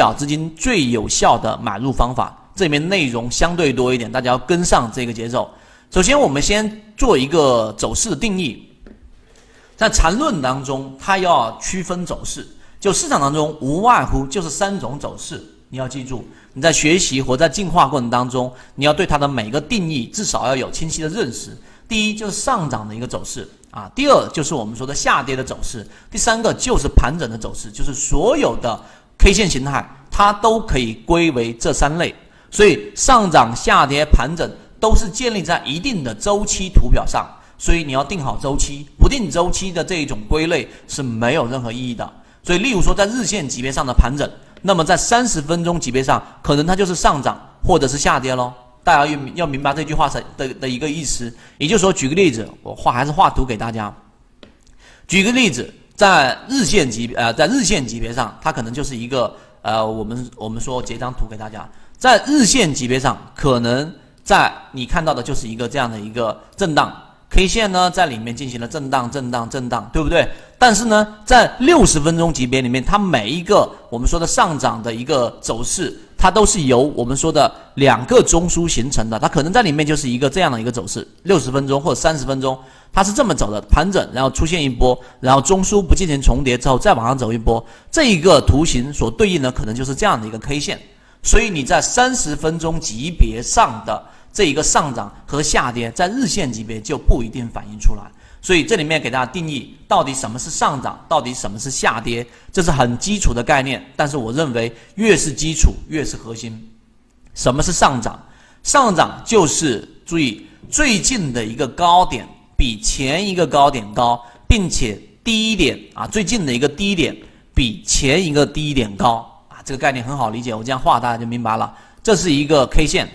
表资金最有效的买入方法。这里面内容相对多一点，大家要跟上这个节奏。首先，我们先做一个走势的定义。在缠论当中，它要区分走势，就市场当中无外乎就是三种走势。你要记住，你在学习或在进化过程当中，你要对它的每个定义至少要有清晰的认识。第一就是上涨的一个走势啊，第二就是我们说的下跌的走势，第三个就是盘整的走势，就是所有的 K 线形态它都可以归为这三类。所以上涨、下跌、盘整都是建立在一定的周期图表上，所以你要定好周期，不定周期的这一种归类是没有任何意义的。所以，例如说在日线级别上的盘整，那么在三十分钟级别上，可能它就是上涨或者是下跌喽。大家要要明白这句话的的的一个意思。也就是说，举个例子，我画还是画图给大家。举个例子，在日线级别呃，在日线级别上，它可能就是一个呃，我们我们说截张图给大家。在日线级别上，可能在你看到的就是一个这样的一个震荡 K 线呢，在里面进行了震荡、震荡、震荡，对不对？但是呢，在六十分钟级别里面，它每一个我们说的上涨的一个走势，它都是由我们说的两个中枢形成的，它可能在里面就是一个这样的一个走势，六十分钟或者三十分钟，它是这么走的，盘整，然后出现一波，然后中枢不进行重叠之后再往上走一波，这一个图形所对应的可能就是这样的一个 K 线。所以你在三十分钟级别上的这一个上涨和下跌，在日线级别就不一定反映出来。所以这里面给大家定义，到底什么是上涨，到底什么是下跌，这是很基础的概念。但是我认为越是基础越是核心。什么是上涨？上涨就是注意最近的一个高点比前一个高点高，并且低点啊最近的一个低点比前一个低点高啊。这个概念很好理解，我这样画大家就明白了。这是一个 K 线，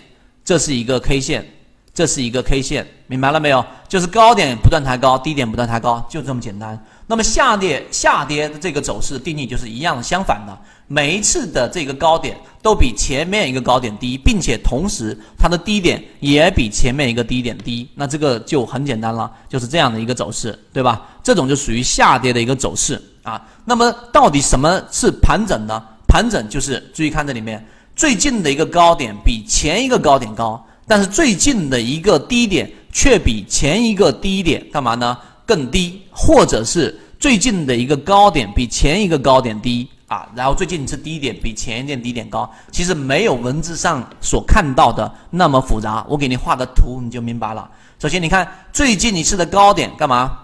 这是一个 K 线，这是一个 K 线，明白了没有？就是高点不断抬高，低点不断抬高，就这么简单。那么下跌下跌的这个走势定义就是一样相反的，每一次的这个高点都比前面一个高点低，并且同时它的低点也比前面一个低点低，那这个就很简单了，就是这样的一个走势，对吧？这种就属于下跌的一个走势啊。那么到底什么是盘整呢？盘整就是注意看这里面最近的一个高点比前一个高点高，但是最近的一个低点却比前一个低点干嘛呢？更低，或者是最近的一个高点比前一个高点低啊，然后最近一次低点比前一点低点高，其实没有文字上所看到的那么复杂。我给你画的图你就明白了。首先你看最近一次的高点干嘛？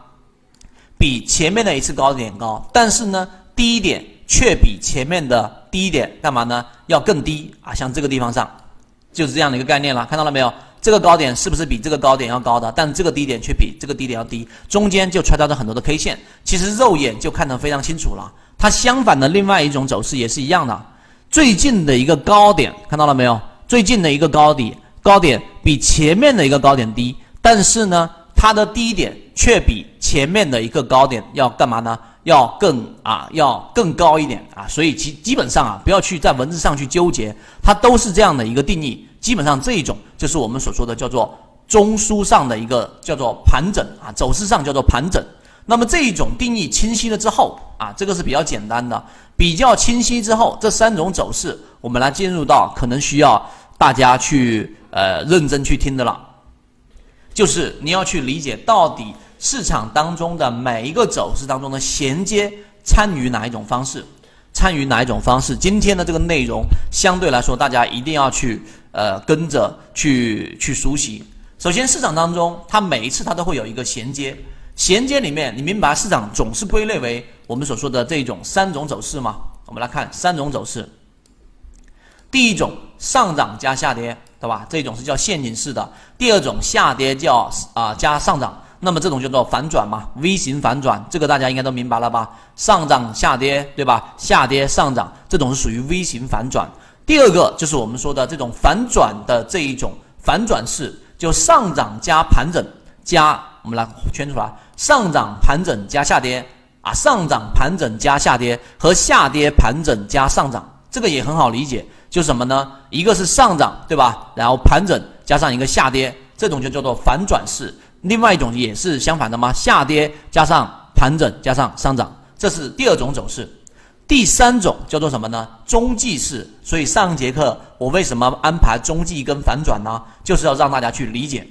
比前面的一次高点高，但是呢低点。却比前面的低点干嘛呢？要更低啊！像这个地方上，就是这样的一个概念了。看到了没有？这个高点是不是比这个高点要高的？但这个低点却比这个低点要低，中间就穿插着很多的 K 线。其实肉眼就看得非常清楚了。它相反的另外一种走势也是一样的。最近的一个高点看到了没有？最近的一个高点，高点比前面的一个高点低，但是呢，它的低点却比前面的一个高点要干嘛呢？要更啊，要更高一点啊，所以基基本上啊，不要去在文字上去纠结，它都是这样的一个定义。基本上这一种就是我们所说的叫做中枢上的一个叫做盘整啊，走势上叫做盘整。那么这一种定义清晰了之后啊，这个是比较简单的，比较清晰之后，这三种走势我们来进入到可能需要大家去呃认真去听的了，就是你要去理解到底。市场当中的每一个走势当中的衔接，参与哪一种方式？参与哪一种方式？今天的这个内容相对来说，大家一定要去呃跟着去去熟悉。首先，市场当中它每一次它都会有一个衔接，衔接里面你明白市场总是归类为我们所说的这种三种走势吗？我们来看三种走势。第一种上涨加下跌，对吧？这种是叫陷阱式的。第二种下跌叫啊加上涨。那么这种叫做反转嘛，V 型反转，这个大家应该都明白了吧？上涨下跌，对吧？下跌上涨，这种是属于 V 型反转。第二个就是我们说的这种反转的这一种反转式，就上涨加盘整加，我们来圈出来，上涨盘整加下跌啊，上涨盘整加下跌和下跌盘整加上涨，这个也很好理解，就什么呢？一个是上涨，对吧？然后盘整加上一个下跌，这种就叫做反转式。另外一种也是相反的吗？下跌加上盘整加上上涨，这是第二种走势。第三种叫做什么呢？中继式。所以上节课我为什么安排中继跟反转呢？就是要让大家去理解。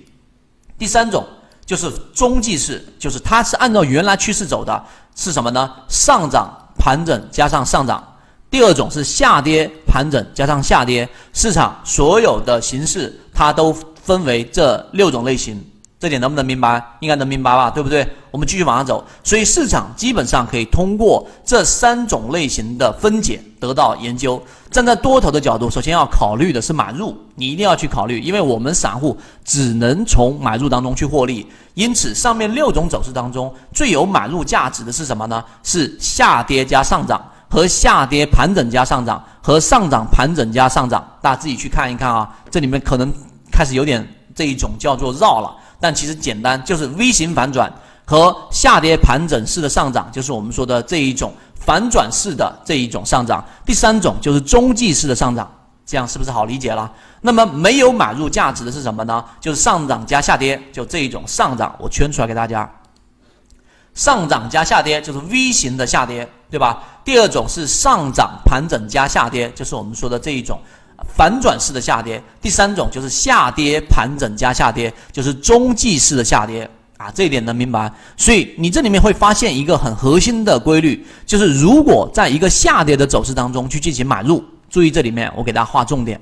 第三种就是中继式，就是它是按照原来趋势走的，是什么呢？上涨盘整加上上涨。第二种是下跌盘整加上下跌。市场所有的形式它都分为这六种类型。这点能不能明白？应该能明白吧，对不对？我们继续往上走。所以市场基本上可以通过这三种类型的分解得到研究。站在多头的角度，首先要考虑的是买入，你一定要去考虑，因为我们散户只能从买入当中去获利。因此，上面六种走势当中最有买入价值的是什么呢？是下跌加上涨和下跌盘整加上涨和上涨盘整加上涨。大家自己去看一看啊，这里面可能开始有点这一种叫做绕了。但其实简单，就是 V 型反转和下跌盘整式的上涨，就是我们说的这一种反转式的这一种上涨。第三种就是中继式的上涨，这样是不是好理解了？那么没有买入价值的是什么呢？就是上涨加下跌，就这一种上涨，我圈出来给大家。上涨加下跌就是 V 型的下跌，对吧？第二种是上涨盘整加下跌，就是我们说的这一种。反转式的下跌，第三种就是下跌盘整加下跌，就是中继式的下跌啊，这一点能明白。所以你这里面会发现一个很核心的规律，就是如果在一个下跌的走势当中去进行买入，注意这里面我给大家划重点。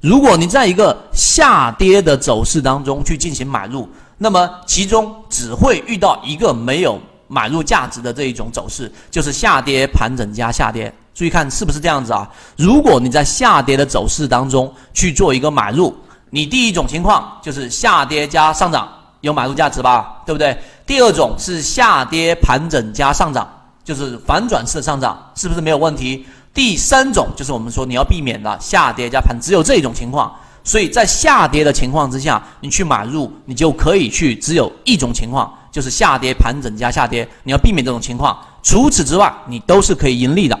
如果你在一个下跌的走势当中去进行买入，那么其中只会遇到一个没有买入价值的这一种走势，就是下跌盘整加下跌。注意看是不是这样子啊？如果你在下跌的走势当中去做一个买入，你第一种情况就是下跌加上涨有买入价值吧，对不对？第二种是下跌盘整加上涨，就是反转式的上涨，是不是没有问题？第三种就是我们说你要避免的下跌加盘，只有这种情况。所以在下跌的情况之下，你去买入，你就可以去只有一种情况，就是下跌盘整加下跌，你要避免这种情况。除此之外，你都是可以盈利的。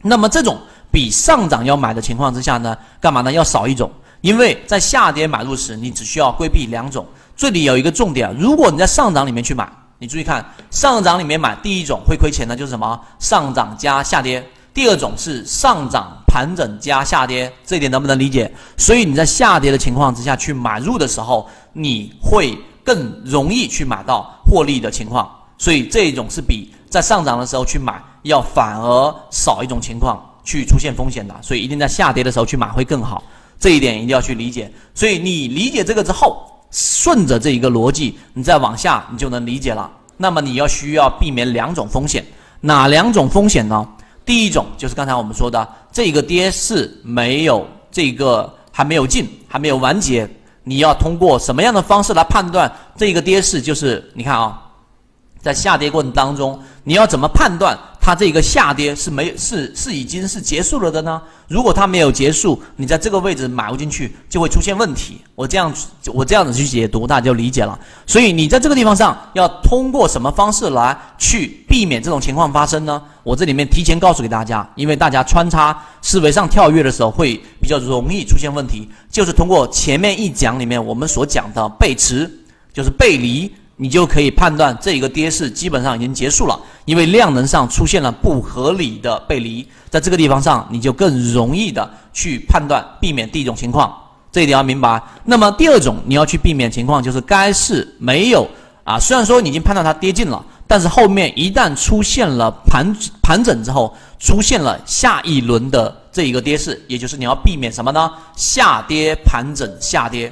那么这种比上涨要买的情况之下呢，干嘛呢？要少一种，因为在下跌买入时，你只需要规避两种。这里有一个重点，如果你在上涨里面去买，你注意看，上涨里面买，第一种会亏钱的，就是什么？上涨加下跌。第二种是上涨盘整加下跌，这一点能不能理解？所以你在下跌的情况之下去买入的时候，你会更容易去买到获利的情况。所以这一种是比在上涨的时候去买。要反而少一种情况去出现风险的，所以一定在下跌的时候去买会更好，这一点一定要去理解。所以你理解这个之后，顺着这一个逻辑，你再往下你就能理解了。那么你要需要避免两种风险，哪两种风险呢？第一种就是刚才我们说的，这个跌势没有这个还没有进，还没有完结，你要通过什么样的方式来判断这个跌势？就是你看啊，在下跌过程当中，你要怎么判断？它这个下跌是没是是已经是结束了的呢？如果它没有结束，你在这个位置买入进去就会出现问题。我这样我这样子去解读，大家就理解了。所以你在这个地方上要通过什么方式来去避免这种情况发生呢？我这里面提前告诉给大家，因为大家穿插思维上跳跃的时候会比较容易出现问题，就是通过前面一讲里面我们所讲的背驰，就是背离。你就可以判断这一个跌势基本上已经结束了，因为量能上出现了不合理的背离，在这个地方上你就更容易的去判断避免第一种情况，这一点要明白。那么第二种你要去避免情况就是该市没有啊，虽然说你已经判断它跌进了，但是后面一旦出现了盘盘整之后，出现了下一轮的这一个跌势，也就是你要避免什么呢？下跌盘整下跌，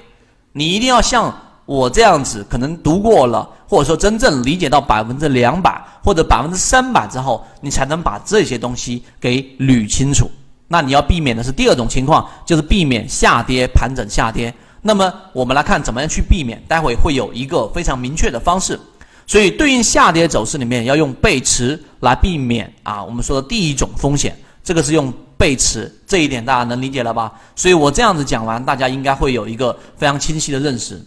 你一定要像。我这样子可能读过了，或者说真正理解到百分之两百或者百分之三百之后，你才能把这些东西给捋清楚。那你要避免的是第二种情况，就是避免下跌盘整下跌。那么我们来看怎么样去避免，待会会有一个非常明确的方式。所以对应下跌走势里面要用背驰来避免啊，我们说的第一种风险，这个是用背驰，这一点大家能理解了吧？所以我这样子讲完，大家应该会有一个非常清晰的认识。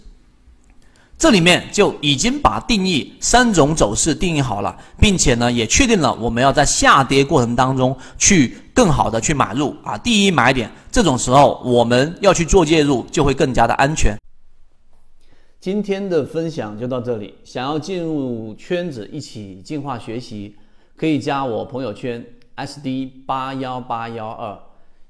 这里面就已经把定义三种走势定义好了，并且呢也确定了我们要在下跌过程当中去更好的去买入啊，第一买点，这种时候我们要去做介入就会更加的安全。今天的分享就到这里，想要进入圈子一起进化学习，可以加我朋友圈。SD 八幺八幺二，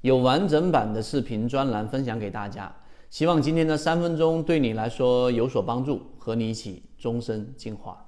有完整版的视频专栏分享给大家。希望今天的三分钟对你来说有所帮助，和你一起终身进化。